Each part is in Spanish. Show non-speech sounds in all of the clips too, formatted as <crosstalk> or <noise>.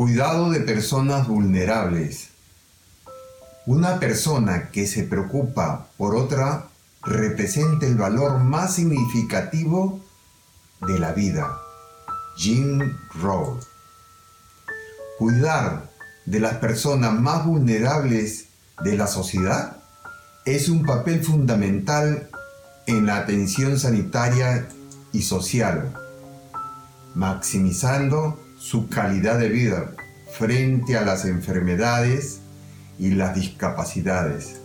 Cuidado de personas vulnerables. Una persona que se preocupa por otra representa el valor más significativo de la vida. Jim Rohn. Cuidar de las personas más vulnerables de la sociedad es un papel fundamental en la atención sanitaria y social, maximizando su calidad de vida frente a las enfermedades y las discapacidades.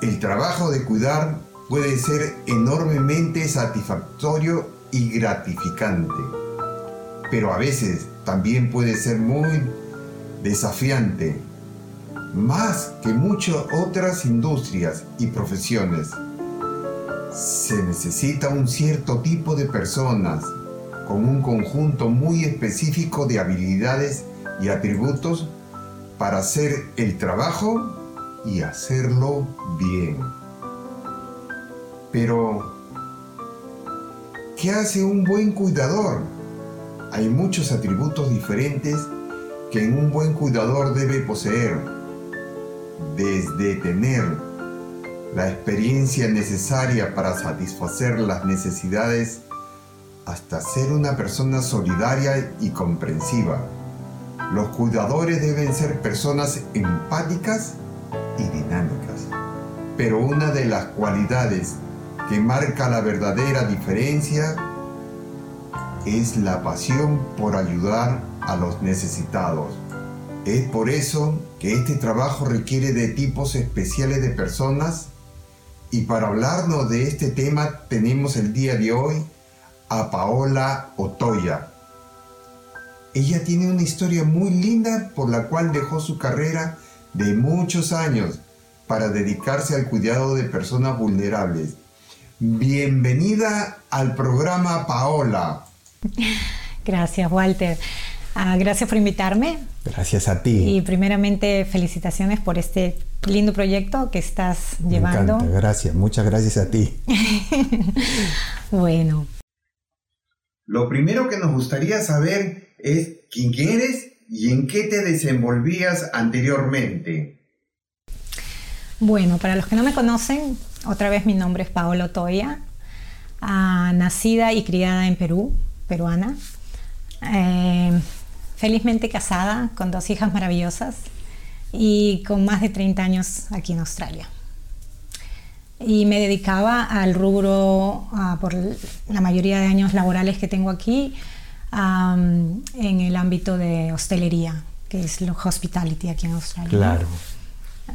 El trabajo de cuidar puede ser enormemente satisfactorio y gratificante, pero a veces también puede ser muy desafiante, más que muchas otras industrias y profesiones. Se necesita un cierto tipo de personas con un conjunto muy específico de habilidades y atributos para hacer el trabajo y hacerlo bien. Pero, ¿qué hace un buen cuidador? Hay muchos atributos diferentes que un buen cuidador debe poseer, desde tener la experiencia necesaria para satisfacer las necesidades hasta ser una persona solidaria y comprensiva. Los cuidadores deben ser personas empáticas y dinámicas. Pero una de las cualidades que marca la verdadera diferencia es la pasión por ayudar a los necesitados. Es por eso que este trabajo requiere de tipos especiales de personas y para hablarnos de este tema tenemos el día de hoy a Paola Otoya. Ella tiene una historia muy linda por la cual dejó su carrera de muchos años para dedicarse al cuidado de personas vulnerables. Bienvenida al programa Paola. <laughs> Gracias, Walter. Ah, gracias por invitarme. Gracias a ti. Y primeramente felicitaciones por este lindo proyecto que estás llevando. Me encanta, gracias, muchas gracias a ti. <laughs> bueno. Lo primero que nos gustaría saber es quién eres y en qué te desenvolvías anteriormente. Bueno, para los que no me conocen, otra vez mi nombre es Paolo Toya, ah, nacida y criada en Perú, peruana. Eh, felizmente casada con dos hijas maravillosas y con más de 30 años aquí en Australia y me dedicaba al rubro, ah, por la mayoría de años laborales que tengo aquí, en el ámbito de hostelería, que es lo hospitality aquí en Australia. Claro.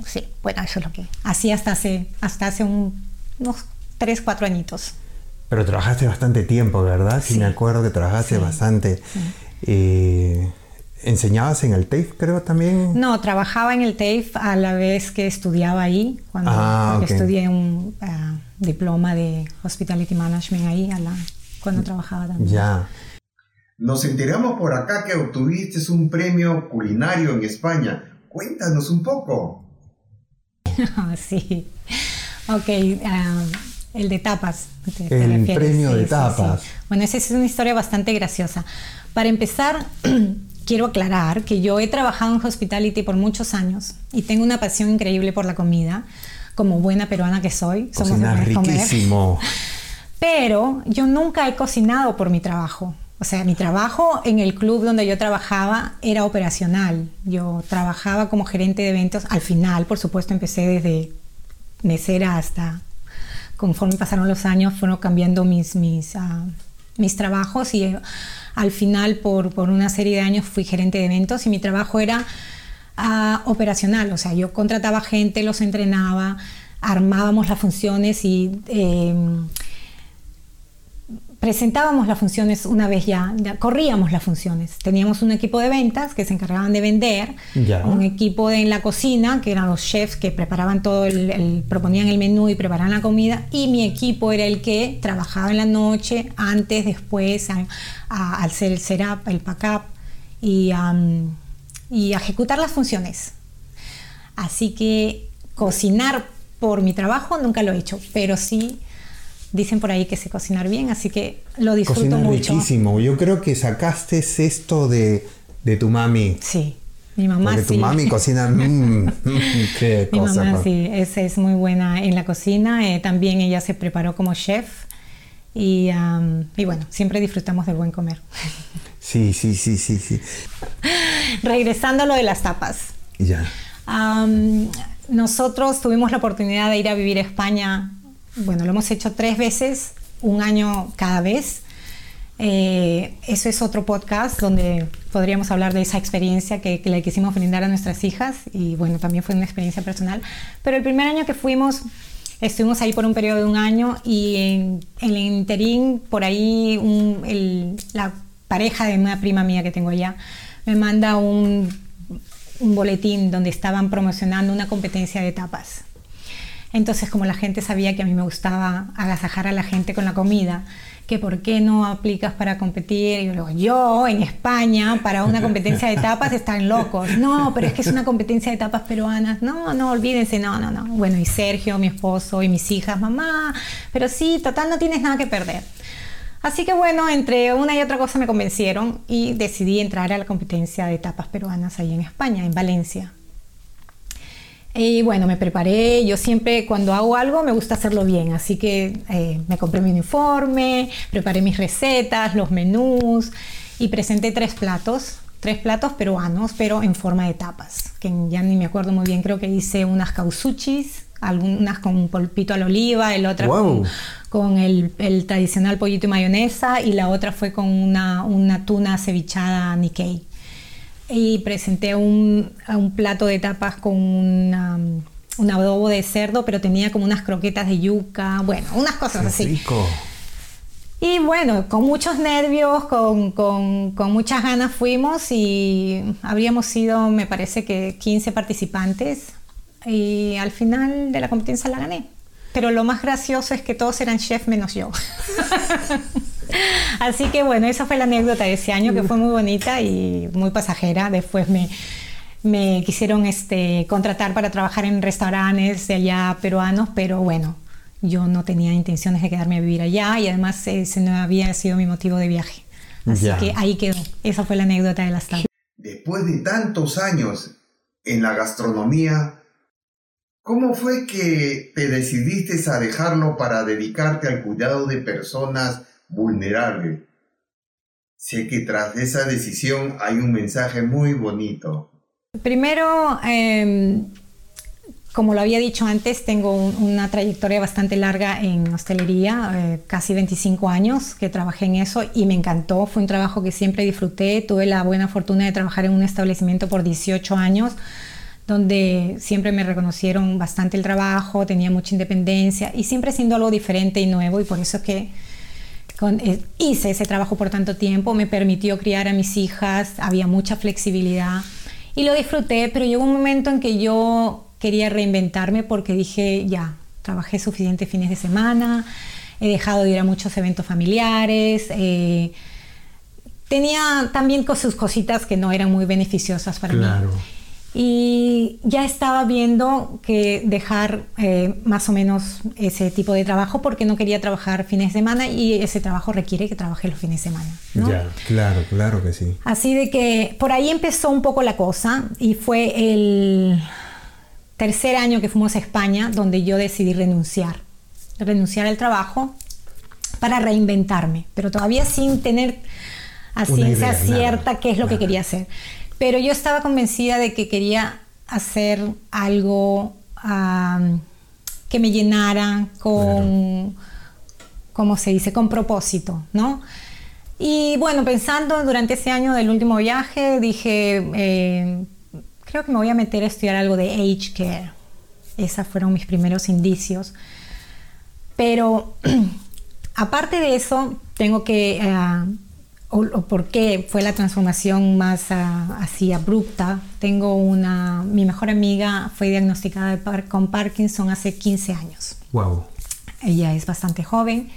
Sí, bueno, eso es lo que así hasta hace, hasta hace unos 3, 4 añitos. Pero trabajaste bastante tiempo, ¿verdad? Sí, me acuerdo que trabajaste bastante. Eh, ¿Enseñabas en el TAFE, creo, también? No, trabajaba en el TAFE a la vez que estudiaba ahí, cuando ah, estudié un ah, diploma de Hospitality Management ahí, a la, cuando trabajaba también. Ya. Nos enteramos por acá que obtuviste un premio culinario en España. Cuéntanos un poco. <laughs> sí. Ok, ah, el de tapas. el premio de tapas. Bueno, esa es una historia bastante graciosa. Para empezar, <clears throat> quiero aclarar que yo he trabajado en hospitality por muchos años y tengo una pasión increíble por la comida, como buena peruana que soy. Cocinar riquísimo. <laughs> Pero yo nunca he cocinado por mi trabajo. O sea, mi trabajo en el club donde yo trabajaba era operacional. Yo trabajaba como gerente de eventos. Al final, por supuesto, empecé desde mesera hasta, conforme pasaron los años, fueron cambiando mis, mis, uh, mis trabajos y al final, por, una serie de años, fui gerente de eventos y mi trabajo era ah, operacional. O sea, yo contrataba gente, los entrenaba, armábamos las funciones y em, presentábamos las funciones una vez ya, corríamos las funciones. Teníamos un equipo de ventas que se encargaban de vender, un equipo en la cocina, que eran los chefs que preparaban todo, el, proponían el menú y preparaban la comida, y mi equipo era el que trabajaba en la noche, antes, después, al hacer el setup, el pack-up y, y ejecutar las funciones. Así que cocinar por mi trabajo nunca lo he hecho, pero sí dicen por ahí que sé cocinar bien, así que lo disfruto Cocinar mucho. riquísimo. Yo creo que sacaste esto de, de tu mami. Sí. Mi mamá Porque tu mami cocina. Mmm, <laughs> qué Mi cosa, mamá sí, es, es, muy buena en la cocina. Eh, también ella se preparó como chef. Y, y, bueno, siempre disfrutamos del buen comer. <laughs> Sí, sí, sí, sí, sí. Regresando a lo de las tapas. Ya. nosotros tuvimos la oportunidad de ir a vivir a España bueno, lo hemos hecho tres veces, un año cada vez. Eh, eso es otro podcast donde podríamos hablar de esa experiencia que, le quisimos brindar a nuestras hijas y bueno, también fue una experiencia personal. Pero el primer año que fuimos, estuvimos ahí por un periodo de un año y en, el interín, por ahí la pareja de una prima mía que tengo allá me manda un, un boletín donde estaban promocionando una competencia de tapas entonces, como la gente sabía que a mí me gustaba agasajar a la gente con la comida, que por qué no aplicas para competir. Y yo, yo en España, para una competencia de tapas, están locos. No, pero es que es una competencia de tapas peruanas. No, no, olvídense, no, no, no. Bueno, y Sergio, mi esposo, y mis hijas, mamá, pero sí, total, no tienes nada que perder. Así que bueno, entre una y otra cosa me convencieron y decidí entrar a la competencia de tapas peruanas ahí en España, en Valencia. Y bueno, me preparé, yo siempre cuando hago algo me gusta hacerlo bien, así que eh, me compré mi uniforme, preparé mis recetas, los menús y presenté tres platos, tres platos peruanos, pero en forma de tapas, que ya ni me acuerdo muy bien, creo que hice unas causuchis, algunas con un polpito a la oliva, el otra con, el, tradicional pollito y mayonesa y la otra fue con una, una tuna cevichada Nikkei y presenté un, un plato de tapas con un adobo de cerdo, pero tenía como unas croquetas de yuca, bueno, unas cosas así. Rico. Y bueno, con muchos nervios, con, con, con, muchas ganas fuimos y habríamos sido, me parece que 15 participantes y al final de la competencia la gané. Pero lo más gracioso es que todos eran chefs menos yo. <laughs> Así que bueno, esa fue la anécdota de ese año que fue muy bonita y muy pasajera. Después me, me quisieron este, contratar para trabajar en restaurantes de allá peruanos, pero bueno, yo no tenía intenciones de quedarme a vivir allá y además ese no había sido mi motivo de viaje. Así que ahí quedó. Esa fue la anécdota de las tablas. Después de tantos años en la gastronomía, ¿cómo fue que te decidiste a dejarlo para dedicarte al cuidado de personas vulnerable. Sé que tras esa decisión hay un mensaje muy bonito. Primero, em, como lo había dicho antes, tengo una trayectoria bastante larga en hostelería, eh, casi 25 años que trabajé en eso y me encantó. Fue un trabajo que siempre disfruté. Tuve la buena fortuna de trabajar en un establecimiento por 18 años donde siempre me reconocieron bastante el trabajo, tenía mucha independencia y siempre siendo algo diferente y nuevo y por eso es que eh, hice ese trabajo por tanto tiempo, me permitió criar a mis hijas, había mucha flexibilidad y lo disfruté, pero llegó un momento en que yo quería reinventarme porque dije, ya, trabajé suficientes fines de semana, he dejado de ir a muchos eventos familiares, eh, tenía también sus cositas que no eran muy beneficiosas para claro. mí y ya estaba viendo que dejar eh, más o menos ese tipo de trabajo porque no quería trabajar fines de semana y ese trabajo requiere que trabaje los fines de semana. Ya, claro, claro que sí. Así de que por ahí empezó un poco la cosa y fue el tercer año que fuimos a España donde yo decidí renunciar, renunciar al trabajo para reinventarme, pero todavía sin tener a ciencia cierta qué es lo que quería hacer. Pero yo estaba convencida de que quería hacer algo que me llenara con, ¿cómo se dice?, con propósito, ¿no? Y bueno, pensando durante ese año del último viaje, dije, eh, creo que me voy a meter a estudiar algo de age care. Esos fueron mis primeros indicios. Pero <clears throat> aparte de eso, tengo que, uh, o, por qué fue la transformación más uh, así abrupta. Tengo una, mi mejor amiga fue diagnosticada con Parkinson hace 15 años. Wow. Ella es bastante joven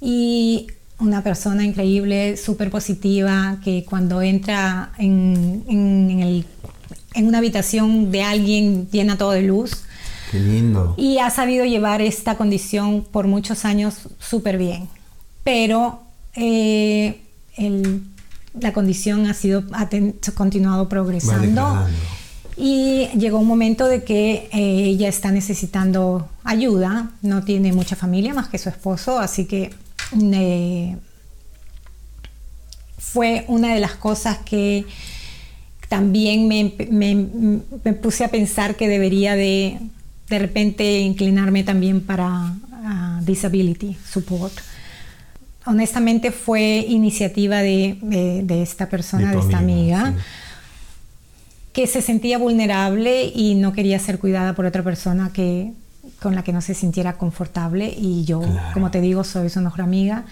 y una persona increíble, súper positiva, que cuando entra en, en, el, en, una habitación de alguien llena todo de luz. Qué lindo. Y ha sabido llevar esta condición por muchos años súper bien. Pero eh, el, la condición ha, sido, ha continuado progresando. Y llegó un momento de que eh, ella está necesitando ayuda, no tiene mucha familia más que su esposo, así que fue una de las cosas que también me, puse a pensar que debería de de repente inclinarme también para disability support. Honestamente fue iniciativa de, esta persona, de, esta amiga, que se sentía vulnerable y no quería ser cuidada por otra persona que, con la que no se sintiera confortable y yo, como te digo, soy su mejor amiga.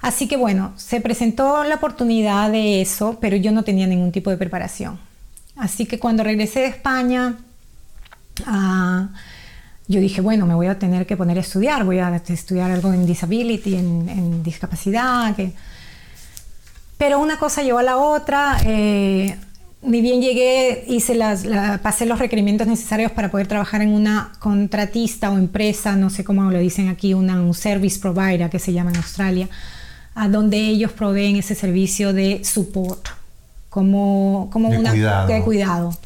Así que bueno, se presentó la oportunidad de eso, pero yo no tenía ningún tipo de preparación. Así que cuando regresé de España, uh, yo dije, bueno, me voy a tener que poner a estudiar, voy a estudiar algo en disability, en, discapacidad. Que... Pero una cosa llevó a la otra. Eh, ni bien llegué, hice las, pasé los requerimientos necesarios para poder trabajar en una contratista o empresa, no sé cómo lo dicen aquí, una, un service provider que se llama en Australia, a donde ellos proveen ese servicio de support, como, como de una cuidado. de cuidado,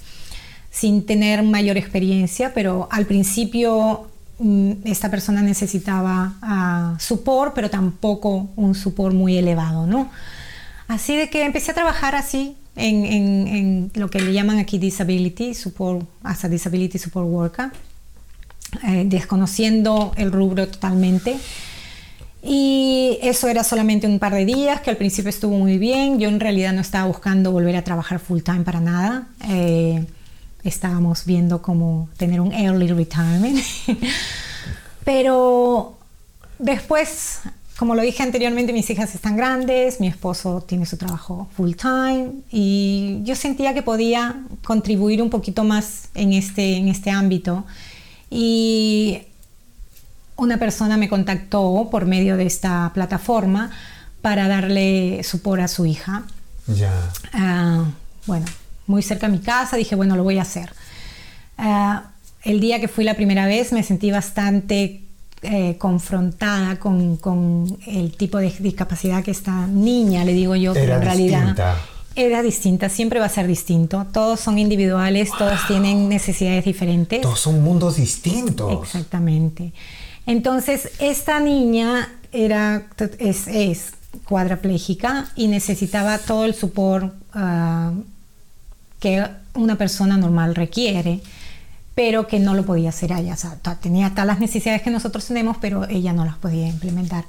sin tener mayor experiencia, pero al principio mm, esta persona necesitaba uh, support, pero tampoco un support muy elevado, ¿no? Así de que empecé a trabajar así, en, lo que le llaman aquí disability support, hasta disability support worker, eh, desconociendo el rubro totalmente. Y eso era solamente un par de días, que al principio estuvo muy bien. Yo en realidad no estaba buscando volver a trabajar full time para nada. Eh, estábamos viendo cómo tener un early retirement. <laughs> Pero después como lo dije anteriormente, mis hijas están grandes, mi esposo tiene su trabajo full time y yo sentía que podía contribuir un poquito más en este, en este ámbito. Y una persona me contactó por medio de esta plataforma para darle supor a su hija. Ya. Uh, bueno, muy cerca de mi casa, dije, bueno, lo voy a hacer. Uh, el día que fui la primera vez me sentí bastante eh, confrontada con, con, el tipo de discapacidad que esta niña, le digo yo, Era en realidad distinta. era distinta, siempre va a ser distinto. Todos son individuales, wow. todos tienen necesidades diferentes. Todos son mundos distintos. Exactamente. Entonces, esta niña era, es, es cuadraplégica y necesitaba todo el support uh, que una persona normal requiere pero que no lo podía hacer ella. O sea, tenía todas las necesidades que nosotros tenemos, pero ella no las podía implementar.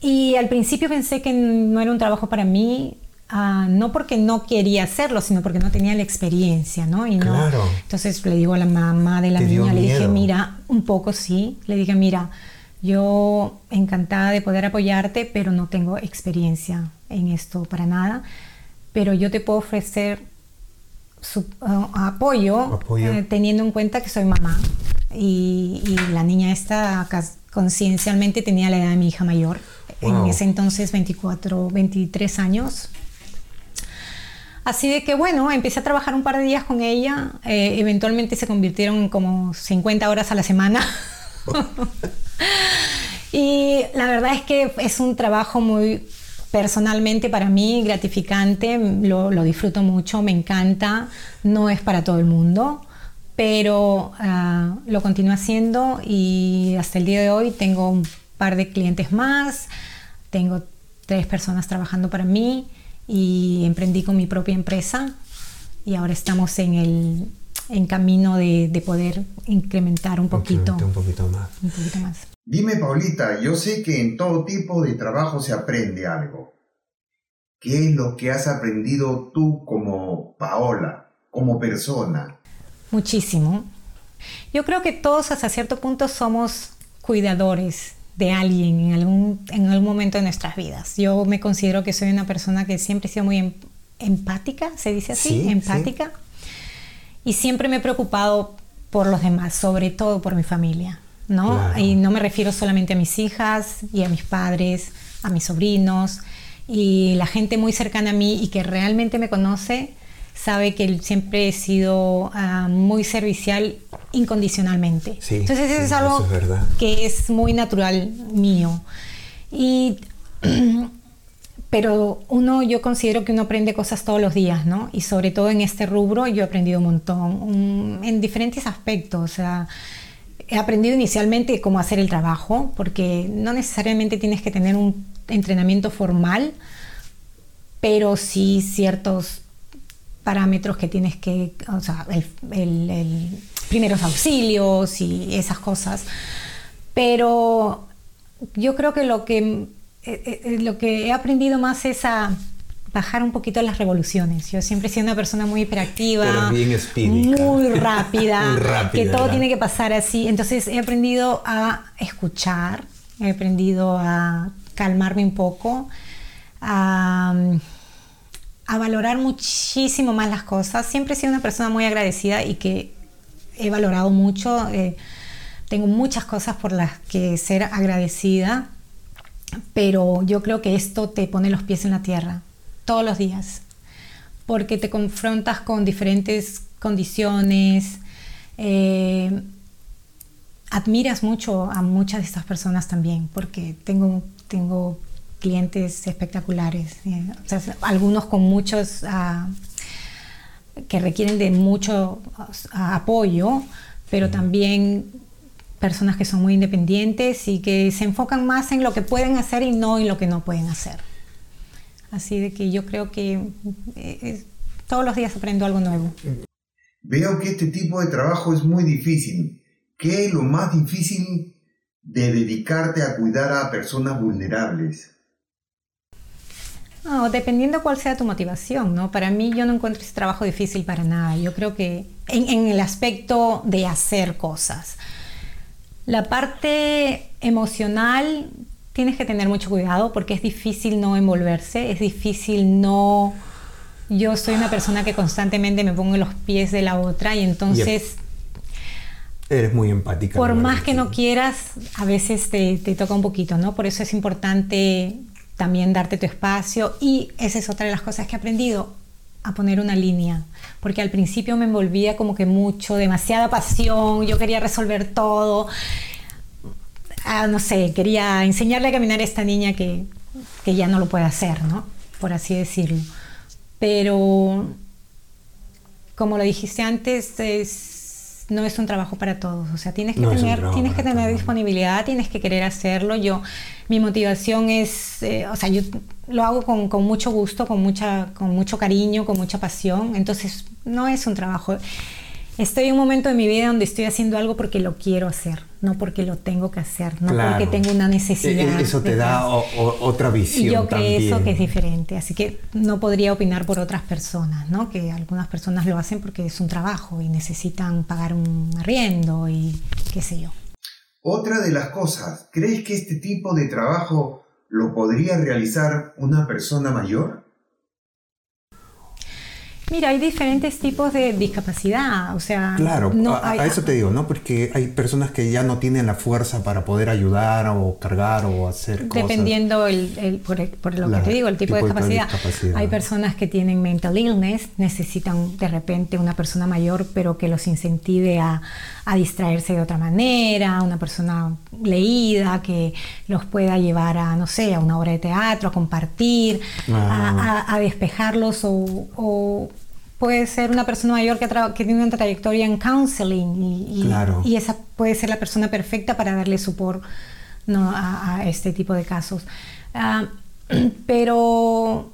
Y al principio pensé que no era un trabajo para mí, uh, no porque no quería hacerlo, sino porque no tenía la experiencia, ¿no? Y claro. no, entonces le digo a la mamá de la niña, le dije, mira, un poco sí, le dije, mira, yo encantada de poder apoyarte, pero no tengo experiencia en esto para nada, pero yo te puedo ofrecer su, uh, apoyo, apoyo. Eh, teniendo en cuenta que soy mamá y, y la niña esta conciencialmente tenía la edad de mi hija mayor wow. en ese entonces 24 23 años así de que bueno empecé a trabajar un par de días con ella eh, eventualmente se convirtieron en como 50 horas a la semana <laughs> <laughs> y la verdad es que es un trabajo muy personalmente para mí gratificante, lo, lo, disfruto mucho, me encanta, no es para todo el mundo, pero uh, lo continúo haciendo y hasta el día de hoy tengo un par de clientes más, tengo tres personas trabajando para mí y emprendí con mi propia empresa y ahora estamos en el en camino de, de poder incrementar un poquito, un poquito más. Un poquito más. Dime, Paulita, yo sé que en todo tipo de trabajo se aprende algo. ¿Qué es lo que has aprendido tú como Paola, como persona? Muchísimo. Yo creo que todos hasta cierto punto somos cuidadores de alguien en algún, en algún momento de nuestras vidas. Yo me considero que soy una persona que siempre he sido muy em, empática, se dice así, empática. Y siempre me he preocupado por los demás, sobre todo por mi familia, ¿no? Y no me refiero solamente a mis hijas y a mis padres, a mis sobrinos y la gente muy cercana a mí y que realmente me conoce sabe que siempre he sido ah, muy servicial incondicionalmente. Entonces eso es algo que es muy natural mío. Y <clears throat> <clears throat> pero uno, yo considero que uno aprende cosas todos los días, ¿no? Y sobre todo en este rubro yo he aprendido un montón, en diferentes aspectos. O sea, he aprendido inicialmente cómo hacer el trabajo, porque no necesariamente tienes que tener un entrenamiento formal, pero sí ciertos parámetros que tienes que, o sea, el, primeros auxilios y esas cosas. Pero yo creo que lo que eh, eh, eh, lo que he aprendido más es a bajar un poquito las revoluciones. Yo siempre he sido una persona muy hiperactiva, <laughs> muy rápida, que todo tiene que pasar así. Entonces he aprendido a escuchar, he aprendido a calmarme un poco, a, valorar muchísimo más las cosas. Siempre he sido una persona muy agradecida y que he valorado mucho. tengo muchas cosas por las que ser agradecida pero yo creo que esto te pone los pies en la tierra todos los días, porque te confrontas con diferentes condiciones, eh, admiras mucho a muchas de estas personas también, porque tengo, tengo clientes espectaculares, eh, algunos con muchos, ah, que requieren de mucho apoyo, pero también personas que son muy independientes y que se enfocan más en lo que pueden hacer y no en lo que no pueden hacer. Así de que yo creo que eh, todos los días aprendo algo nuevo. Veo que este tipo de trabajo es muy difícil. ¿Qué es lo más difícil de dedicarte a cuidar a personas vulnerables? No, dependiendo cuál sea tu motivación, ¿no? Para mí yo no encuentro ese trabajo difícil para nada. Yo creo que en, en el aspecto de hacer cosas. La parte emocional tienes que tener mucho cuidado porque es difícil no envolverse, es difícil no... Yo soy una persona que constantemente me pongo en los pies de la otra y entonces... Eres muy empática. Por más que no quieras, a veces te, te toca un poquito, ¿no? Por eso es importante también darte tu espacio y esa es otra de las cosas que he aprendido a poner una línea, porque al principio me envolvía como que mucho, demasiada pasión, yo quería resolver todo, ah, no sé, quería enseñarle a caminar a esta niña que, que ya no lo puede hacer, ¿no? Por así decirlo. Pero, como lo dijiste antes, es no es un trabajo para todos. O sea, tienes que tener, tienes que tener disponibilidad, tienes que querer hacerlo. Yo, mi motivación es, eh, o sea, yo lo hago con, con, mucho gusto, con mucha, con mucho cariño, con mucha pasión. Entonces, no es un trabajo estoy en un momento de mi vida donde estoy haciendo algo porque lo quiero hacer, no porque lo tengo que hacer, no porque tengo una necesidad. E-, eso te da otra visión. Y yo creo eso que es diferente, así que no podría opinar por otras personas, ¿no? Que algunas personas lo hacen porque es un trabajo y necesitan pagar un arriendo y qué sé yo. Otra de las cosas, ¿crees que este tipo de trabajo lo podría realizar una persona mayor? Mira, hay diferentes tipos de discapacidad, o sea... Claro, a, eso te digo, ¿no? Porque hay personas que ya no tienen la fuerza para poder ayudar o cargar o hacer cosas. Dependiendo el, por, lo que te digo, el tipo, de, discapacidad. Hay personas que tienen mental illness, necesitan de repente una persona mayor, pero que los incentive a, distraerse de otra manera, una persona leída que los pueda llevar a, no sé, a una obra de teatro, a compartir, a, a, despejarlos o puede ser una persona mayor que, que tiene una trayectoria en counseling y, y, esa puede ser la persona perfecta para darle support ¿no? a, este tipo de casos. Ah, <clears throat> pero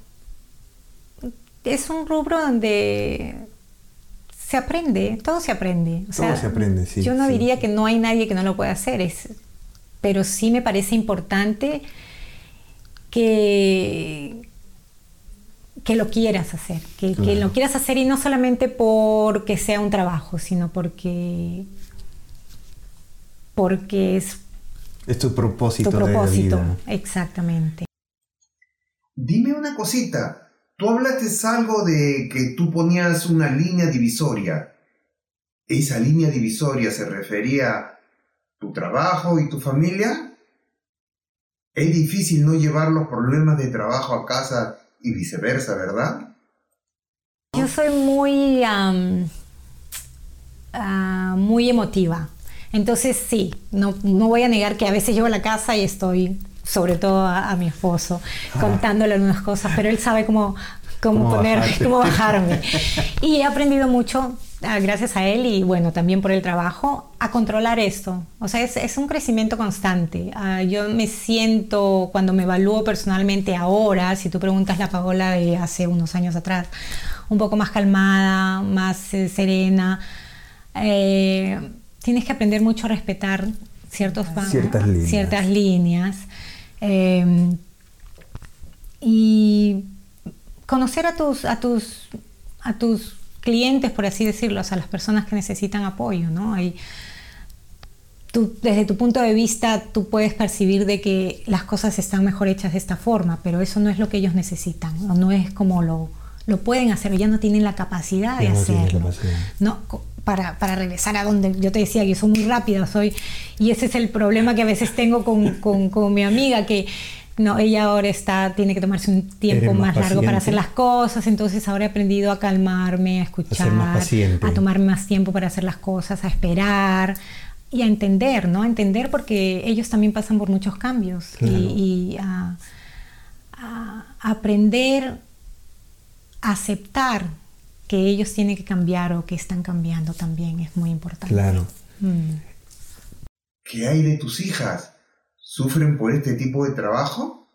es un rubro donde se aprende, todo se aprende. todo se aprende, sí. Yo no diría que no hay nadie que no lo pueda hacer, es, pero sí me parece importante que, que lo quieras hacer, que, lo quieras hacer y no solamente porque sea un trabajo, sino porque, porque es Es tu propósito, tu propósito, de vida. exactamente. Dime una cosita. Tú hablaste algo de que tú ponías una línea divisoria. ¿Esa línea divisoria se refería a tu trabajo y tu familia? Es difícil no llevar los problemas de trabajo a casa y viceversa, ¿verdad? Yo soy muy, ah, muy emotiva. Entonces sí, no, no voy a negar que a veces llego a la casa y estoy, sobre todo a, a mi esposo, contándole algunas cosas, pero él sabe cómo, cómo, Cómo poner, bajarte. cómo bajarme. <laughs> Y he aprendido mucho, gracias a él y bueno, también por el trabajo, a controlar esto. O sea, es, es un crecimiento constante. Ah, yo me siento, cuando me evalúo personalmente ahora, si tú preguntas la Paola de hace unos años atrás, un poco más calmada, más eh, serena. Eh, tienes que aprender mucho a respetar ciertos Ciertas líneas. ciertas líneas. Eh, y conocer a tus, a tus, a tus clientes, por así decirlo, o sea, las personas que necesitan apoyo, ¿no? Hay, tú, desde tu punto de vista, tú puedes percibir de que las cosas están mejor hechas de esta forma, pero eso no es lo que ellos necesitan, o no es como lo, lo pueden hacer, o ya no tienen la capacidad de Ya no tienen hacerlo. capacidad. ¿no? Para, para regresar a donde yo te decía que soy muy rápida, soy, y ese es el problema que a veces tengo con, con, con mi amiga, que no, ella ahora está, tiene que tomarse un tiempo más más, largo para hacer las cosas, entonces ahora he aprendido a calmarme, a escuchar, más paciente. a tomarme más tiempo para hacer las cosas, a esperar y a entender, ¿no? A entender porque ellos también pasan por muchos cambios y- a, a aprender a aceptar que ellos tienen que cambiar o que están cambiando también es muy importante. Claro. Mm. ¿Qué hay de tus hijas? ¿Sufren por este tipo de trabajo?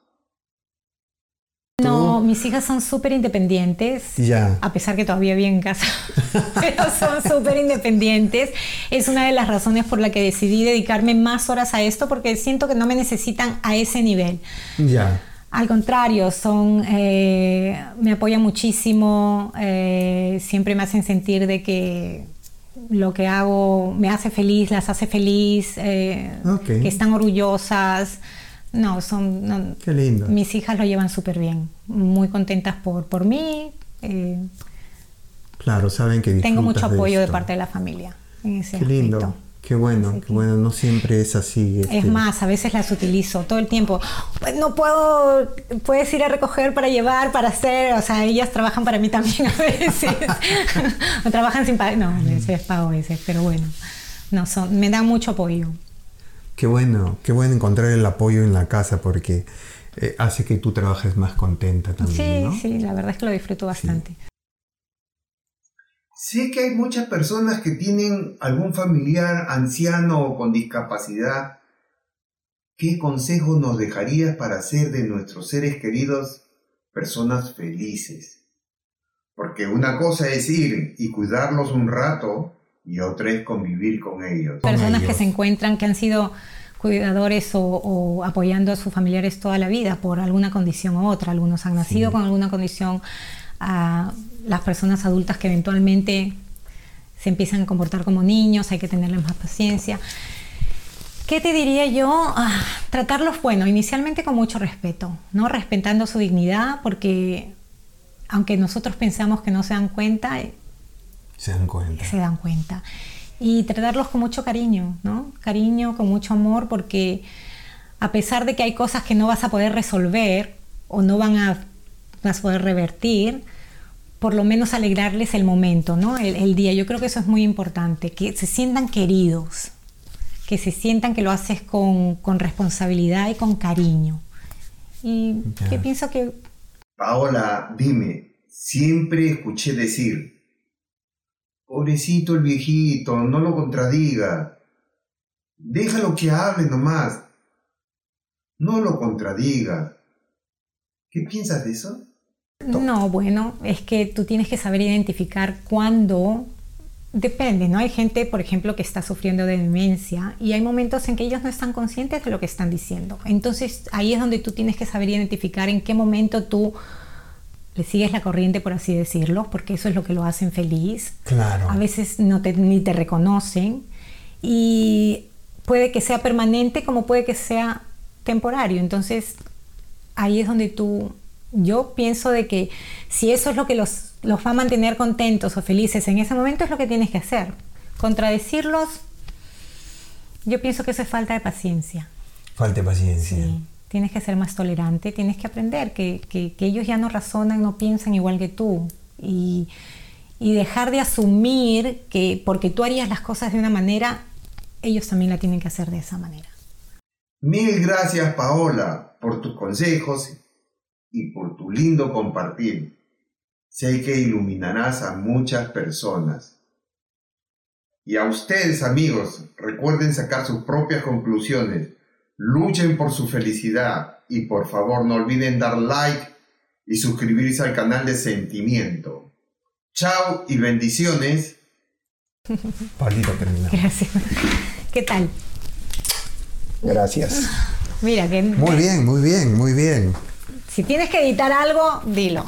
No, mis hijas son súper independientes. Ya. A pesar que todavía viven en casa, <laughs> pero son súper independientes. Es una de las razones por la que decidí dedicarme más horas a esto, porque siento que no me necesitan a ese nivel. Ya. Al contrario, son, eh, me apoyan muchísimo, eh, siempre me hacen sentir de que lo que hago me hace feliz, las hace feliz, eh, que están orgullosas. No, son, no- Qué lindo. mis hijas lo llevan súper bien, muy contentas por, por mí. eh, Claro, saben que tengo mucho apoyo de, parte de la familia en ese Qué lindo. aspecto. Qué bueno, qué que- bueno. No siempre es así. Es este, más, a veces las utilizo todo el tiempo. Pues no puedo, puedes ir a recoger para llevar, para hacer, o sea, ellas trabajan para mí también <laughs> a veces. o trabajan sin pago, no, a veces pago a veces, pero bueno, no, son, me dan mucho apoyo. Qué bueno, qué bueno encontrar el apoyo en la casa porque eh, hace que tú trabajes más contenta también, Sí, ¿no? sí, la verdad es que lo disfruto bastante. Sé que hay muchas personas que tienen algún familiar anciano o con discapacidad. ¿Qué consejo nos dejarías para hacer de nuestros seres queridos personas felices? Porque una cosa es ir y cuidarlos un rato y otra es convivir con ellos. Con Personas que se encuentran, que han sido cuidadores o, o apoyando a sus familiares toda la vida por alguna condición u otra. Algunos han nacido Sí. con alguna condición. A las personas adultas que eventualmente se empiezan a comportar como niños, hay que tenerles más paciencia. ¿Qué te diría yo? Ah, tratarlos, bueno, inicialmente con mucho respeto, ¿no? Respetando su dignidad, porque aunque nosotros pensamos que no se dan cuenta, Se dan cuenta. se dan cuenta. Y tratarlos con mucho cariño, ¿no? Cariño, con mucho amor, porque a pesar de que hay cosas que no vas a poder resolver o no van a, vas a poder revertir, por lo menos alegrarles el momento, ¿no? El, el día. Yo creo que eso es muy importante, que se sientan queridos, que se sientan que lo haces con, con responsabilidad y con cariño. Y Ya. que pienso que Paola, dime, siempre escuché decir, pobrecito el viejito, no lo contradiga, déjalo que hable nomás, no lo contradiga. ¿Qué piensas de eso? No, bueno, es que tú tienes que saber identificar cuándo. Depende, ¿no? Hay gente, por ejemplo, que está sufriendo de demencia y hay momentos en que ellos no están conscientes de lo que están diciendo. Entonces ahí es donde tú tienes que saber identificar en qué momento tú le sigues la corriente, por así decirlo, porque eso es lo que lo hacen feliz. Claro. A veces no te, ni te reconocen y puede que sea permanente como puede que sea temporario. Entonces, ahí es donde tú, yo pienso de que si eso es lo que los, los va a mantener contentos o felices en ese momento, es lo que tienes que hacer. Contradecirlos, yo pienso que eso es falta de paciencia. Falta de paciencia. Sí. Tienes que ser más tolerante, tienes que aprender que, que, que ellos ya no razonan, no piensan igual que tú. Y, y dejar de asumir que porque tú harías las cosas de una manera, ellos también la tienen que hacer de esa manera. Mil gracias Paola por tus consejos y por tu lindo compartir. Sé que iluminarás a muchas personas. Y a ustedes amigos, recuerden sacar sus propias conclusiones. Luchen por su felicidad y por favor no olviden dar like y suscribirse al canal de Sentimiento. Chao y bendiciones. <laughs> Paulito terminó. Gracias. ¿Qué tal? Gracias. Mira, que Muy bien, muy bien, muy bien. Si tienes que editar algo, dilo.